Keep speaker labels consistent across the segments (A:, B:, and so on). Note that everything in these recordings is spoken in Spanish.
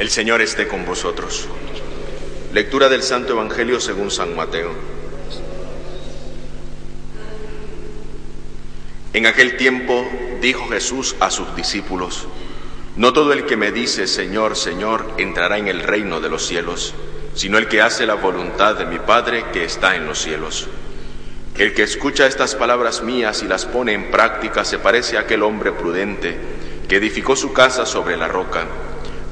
A: El Señor esté con vosotros. Lectura del Santo Evangelio según San Mateo. En aquel tiempo dijo Jesús a sus discípulos, No todo el que me dice Señor, Señor entrará en el reino de los cielos, sino el que hace la voluntad de mi Padre que está en los cielos. El que escucha estas palabras mías y las pone en práctica se parece a aquel hombre prudente que edificó su casa sobre la roca.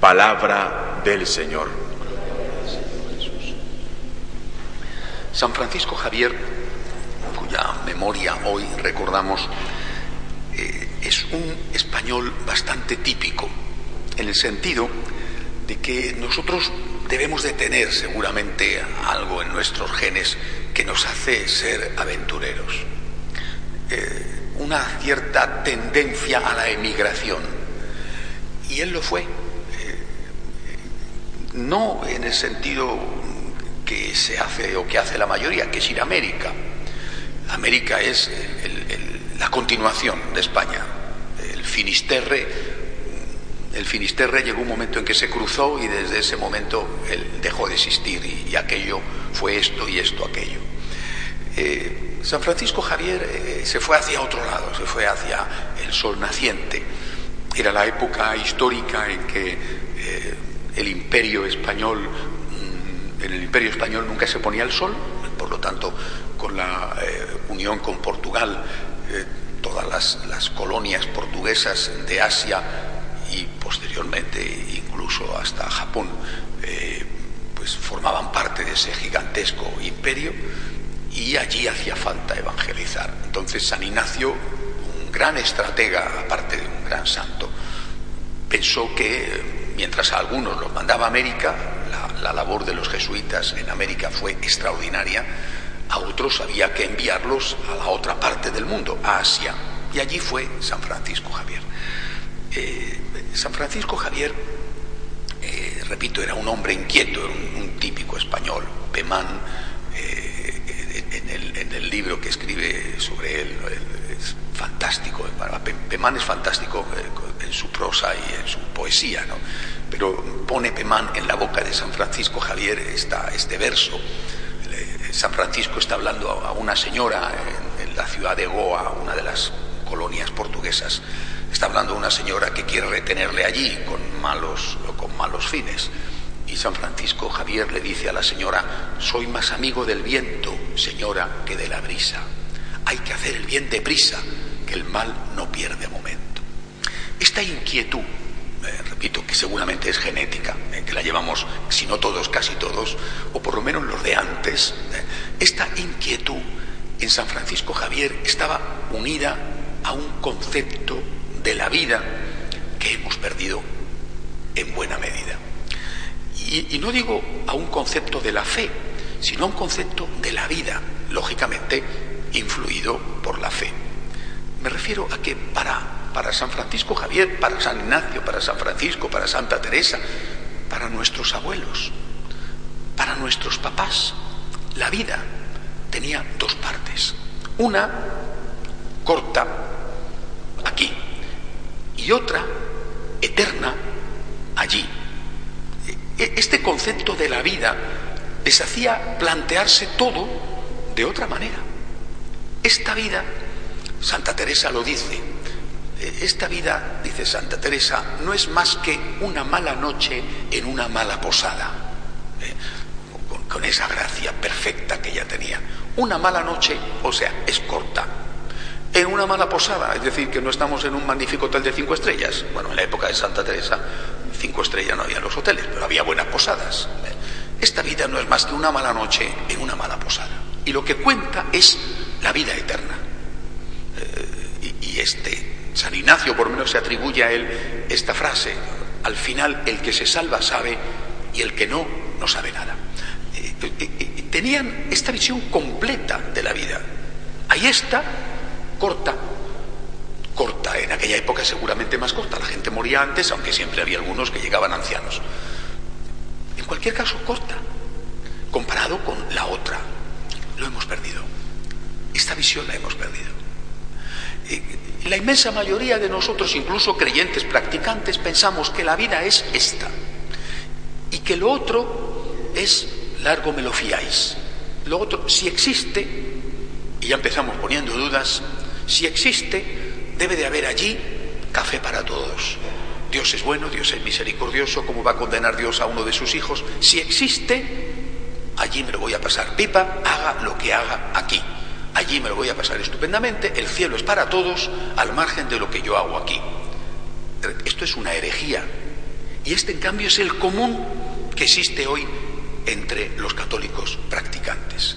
A: Palabra del Señor.
B: San Francisco Javier, cuya memoria hoy recordamos, eh, es un español bastante típico, en el sentido de que nosotros debemos de tener seguramente algo en nuestros genes que nos hace ser aventureros. Eh, una cierta tendencia a la emigración. Y él lo fue. No en el sentido que se hace o que hace la mayoría, que es ir a América. América es el- el- la continuación de España. El Finisterre, el Finisterre llegó un momento en que se cruzó y desde ese momento él dejó de existir y, y aquello fue esto y esto aquello. Eh, San Francisco Javier eh, se fue hacia otro lado, se fue hacia el sol naciente. Era la época histórica en que eh, el imperio español, mm, en el imperio español nunca se ponía el sol, por lo tanto, con la eh, unión con Portugal, eh, todas las, colonias portuguesas de Asia y posteriormente incluso hasta Japón, eh, pues formaban parte de ese gigantesco imperio y allí hacía falta evangelizar. Entonces San Ignacio, un gran estratega, aparte de un gran santo, pensó que mientras a algunos los mandaba a América, la, la labor de los jesuitas en América fue extraordinaria, a otros había que enviarlos a la otra parte del mundo, a Asia. Y allí fue San Francisco Javier. Eh, San Francisco Javier, eh, repito, era un hombre inquieto, un, un típico español, Pemán, eh, en, el, en el libro que escribe sobre él, es fantástico, Pemán es fantástico en su prosa y en su poesía, ¿no? pero pone Pemán en la boca de San Francisco Javier esta, este verso. San Francisco está hablando a una señora en, en la ciudad de Goa, una de las colonias portuguesas. Está hablando a una señora que quiere retenerle allí con malos, con malos fines. Y San Francisco Javier le dice a la señora, soy más amigo del viento, señora, que de la brisa. Hay que hacer el bien deprisa, que el mal no pierde momento. Esta inquietud, eh, repito, que seguramente es genética, eh, que la llevamos, si no todos, casi todos, o por lo menos los de antes, eh, esta inquietud en San Francisco Javier estaba unida a un concepto de la vida que hemos perdido en buena medida. Y, y no digo a un concepto de la fe, sino a un concepto de la vida, lógicamente influido por la fe. Me refiero a que para, para San Francisco Javier, para San Ignacio, para San Francisco, para Santa Teresa, para nuestros abuelos, para nuestros papás, la vida tenía dos partes. Una corta, aquí, y otra eterna, allí. E- Este concepto de la vida les hacía plantearse todo de otra manera. Esta vida, Santa Teresa lo dice, esta vida, dice Santa Teresa, no es más que una mala noche en una mala posada, eh, con, esa gracia perfecta que ella tenía. Una mala noche, o sea, es corta. En una mala posada, es decir, que no estamos en un magnífico hotel de cinco estrellas. Bueno, en la época de Santa Teresa, cinco estrellas no había en los hoteles, pero había buenas posadas. Esta vida no es más que una mala noche en una mala posada. Y lo que cuenta es la vida eterna. Eh, y, este San Ignacio por lo menos se atribuye a él esta frase. Al final el que se salva sabe y el que no, no sabe nada. Eh, eh, tenían esta visión completa de la vida. Ahí está, corta, corta, en aquella época seguramente más corta, la gente moría antes, aunque siempre había algunos que llegaban ancianos cualquier caso corta, comparado con la otra. Lo hemos perdido. Esta visión la hemos perdido. La inmensa mayoría de nosotros, incluso creyentes practicantes, pensamos que la vida es esta y que lo otro es largo me lo fiáis. Lo otro, si existe, y ya empezamos poniendo dudas, si existe, debe de haber allí café para todos, Dios es bueno, Dios es misericordioso, ¿cómo va a condenar Dios a uno de sus hijos? Si existe, allí me lo voy a pasar pipa, haga lo que haga aquí. Allí me lo voy a pasar estupendamente, el cielo es para todos, al margen de lo que yo hago aquí. Esto es una herejía. Y este, en cambio, es el común que existe hoy entre los católicos practicantes.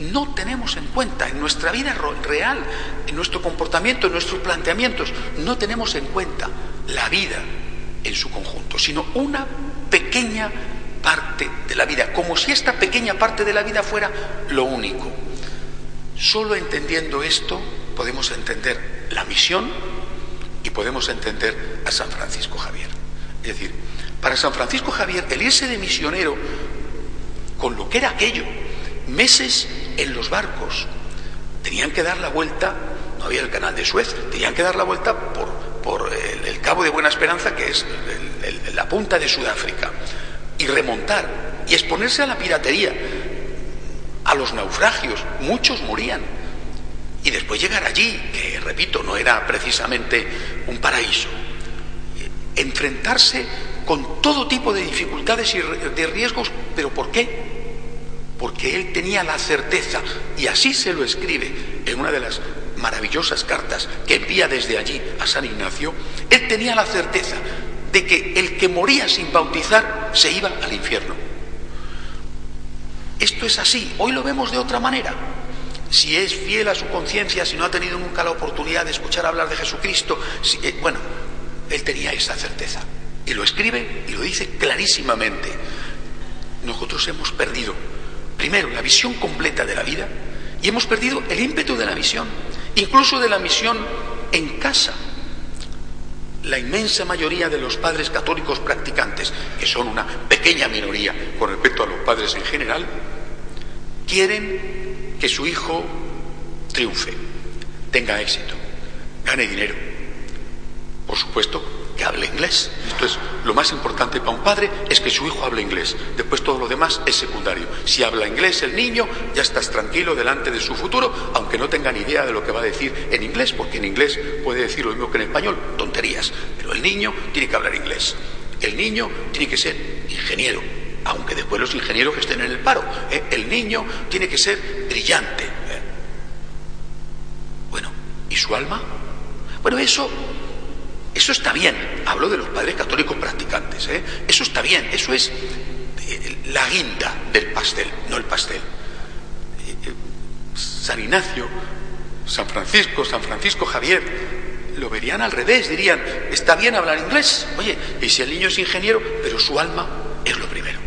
B: No tenemos en cuenta en nuestra vida real, en nuestro comportamiento, en nuestros planteamientos, no tenemos en cuenta la vida en su conjunto, sino una pequeña parte de la vida, como si esta pequeña parte de la vida fuera lo único. Solo entendiendo esto podemos entender la misión y podemos entender a San Francisco Javier. Es decir, para San Francisco Javier el irse de misionero con lo que era aquello, meses en los barcos, tenían que dar la vuelta, no había el canal de Suez, tenían que dar la vuelta por por el, Cabo de Buena Esperanza, que es la punta de Sudáfrica, y remontar y exponerse a la piratería, a los naufragios, muchos morían. Y después llegar allí, que repito, no era precisamente un paraíso, enfrentarse con todo tipo de dificultades y de riesgos, pero ¿por qué? Porque él tenía la certeza, y así se lo escribe en una de las maravillosas cartas que envía desde allí a San Ignacio, él tenía la certeza de que el que moría sin bautizar se iba al infierno. Esto es así, hoy lo vemos de otra manera. Si es fiel a su conciencia, si no ha tenido nunca la oportunidad de escuchar hablar de Jesucristo, eh, bueno, él tenía esa certeza. Y lo escribe y lo dice clarísimamente. Nosotros hemos perdido, primero, la visión completa de la vida y hemos perdido el ímpetu de la visión incluso de la misión en casa. La inmensa mayoría de los padres católicos practicantes, que son una pequeña minoría con respecto a los padres en general, quieren que su hijo triunfe, tenga éxito, gane dinero. Por supuesto, que hable inglés. Esto es lo más importante para un padre, es que su hijo hable inglés. Después todo lo demás es secundario. Si habla inglés el niño, ya estás tranquilo delante de su futuro, aunque no tenga ni idea de lo que va a decir en inglés, porque en inglés puede decir lo mismo que en español, tonterías. Pero el niño tiene que hablar inglés. El niño tiene que ser ingeniero, aunque después los ingenieros estén en el paro. ¿eh? El niño tiene que ser brillante. ¿eh? Bueno, ¿y su alma? Bueno, eso eso está bien, hablo de los padres católicos practicantes, ¿eh? eso está bien, eso es eh, la guinda del pastel, no el pastel. San Ignacio, San Francisco, San Francisco Javier, lo verían al revés, dirían, está bien hablar inglés, oye, y si el niño es ingeniero, pero su alma es lo primero,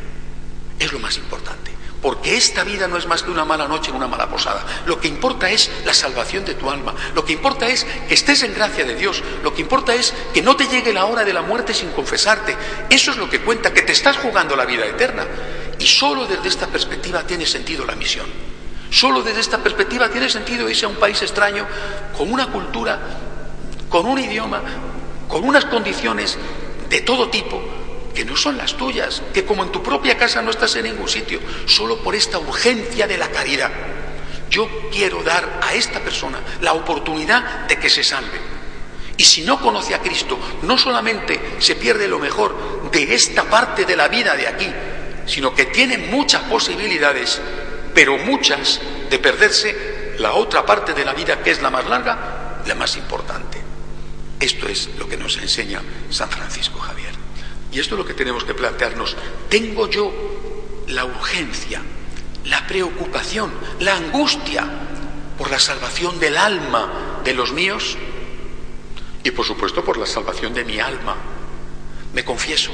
B: es lo más importante porque esta vida no es más que una mala noche en una mala posada. Lo que importa es la salvación de tu alma, lo que importa es que estés en gracia de Dios, lo que importa es que no te llegue la hora de la muerte sin confesarte. Eso es lo que cuenta, que te estás jugando la vida eterna. Y solo desde esta perspectiva tiene sentido la misión. Solo desde esta perspectiva tiene sentido irse a un país extraño con una cultura, con un idioma, con unas condiciones de todo tipo que no son las tuyas, que como en tu propia casa no estás en ningún sitio, solo por esta urgencia de la caridad. Yo quiero dar a esta persona la oportunidad de que se salve. Y si no conoce a Cristo, no solamente se pierde lo mejor de esta parte de la vida de aquí, sino que tiene muchas posibilidades, pero muchas de perderse la otra parte de la vida que es la más larga, la más importante. Esto es lo que nos enseña San Francisco Javier. Y esto es lo que tenemos que plantearnos. ¿Tengo yo la urgencia, la preocupación, la angustia por la salvación del alma de los míos? Y por supuesto por la salvación de mi alma. Me confieso,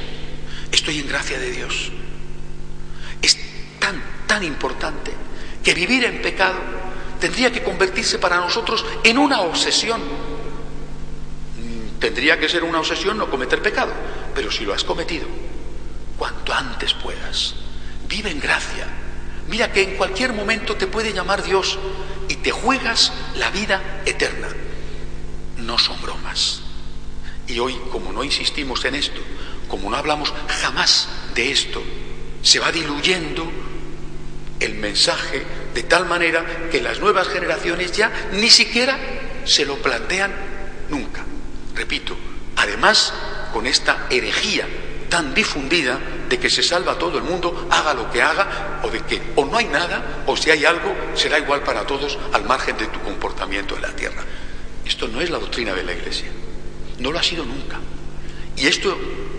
B: estoy en gracia de Dios. Es tan, tan importante que vivir en pecado tendría que convertirse para nosotros en una obsesión. Tendría que ser una obsesión no cometer pecado, pero si lo has cometido, cuanto antes puedas, vive en gracia. Mira que en cualquier momento te puede llamar Dios y te juegas la vida eterna. No son bromas. Y hoy, como no insistimos en esto, como no hablamos jamás de esto, se va diluyendo el mensaje de tal manera que las nuevas generaciones ya ni siquiera se lo plantean nunca. Repito, además con esta herejía tan difundida de que se salva todo el mundo, haga lo que haga, o de que o no hay nada, o si hay algo, será igual para todos al margen de tu comportamiento en la tierra. Esto no es la doctrina de la Iglesia, no lo ha sido nunca. Y esto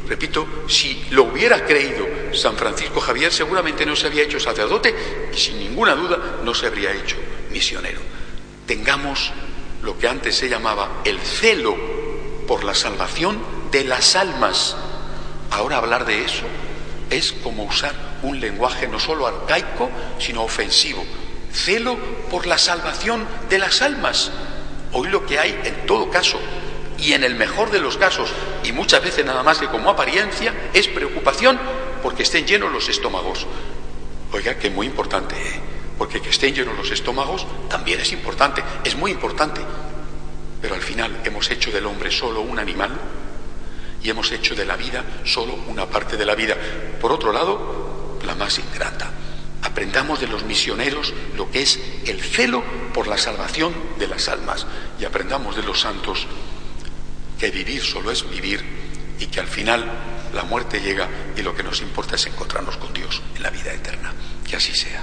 B: Repito, si lo hubiera creído San Francisco Javier, seguramente no se había hecho sacerdote y sin ninguna duda no se habría hecho misionero. Tengamos lo que antes se llamaba el celo por la salvación de las almas. Ahora hablar de eso es como usar un lenguaje no solo arcaico, sino ofensivo. Celo por la salvación de las almas. Hoy lo que hay, en todo caso, y en el mejor de los casos, y muchas veces nada más que como apariencia, es preocupación porque estén llenos los estómagos. Oiga, que muy importante, ¿eh? porque que estén llenos los estómagos también es importante, es muy importante. Pero al final hemos hecho del hombre solo un animal y hemos hecho de la vida solo una parte de la vida. Por otro lado, la más ingrata. Aprendamos de los misioneros lo que es el celo por la salvación de las almas y aprendamos de los santos que vivir solo es vivir y que al final la muerte llega y lo que nos importa es encontrarnos con Dios en la vida eterna. Que así sea.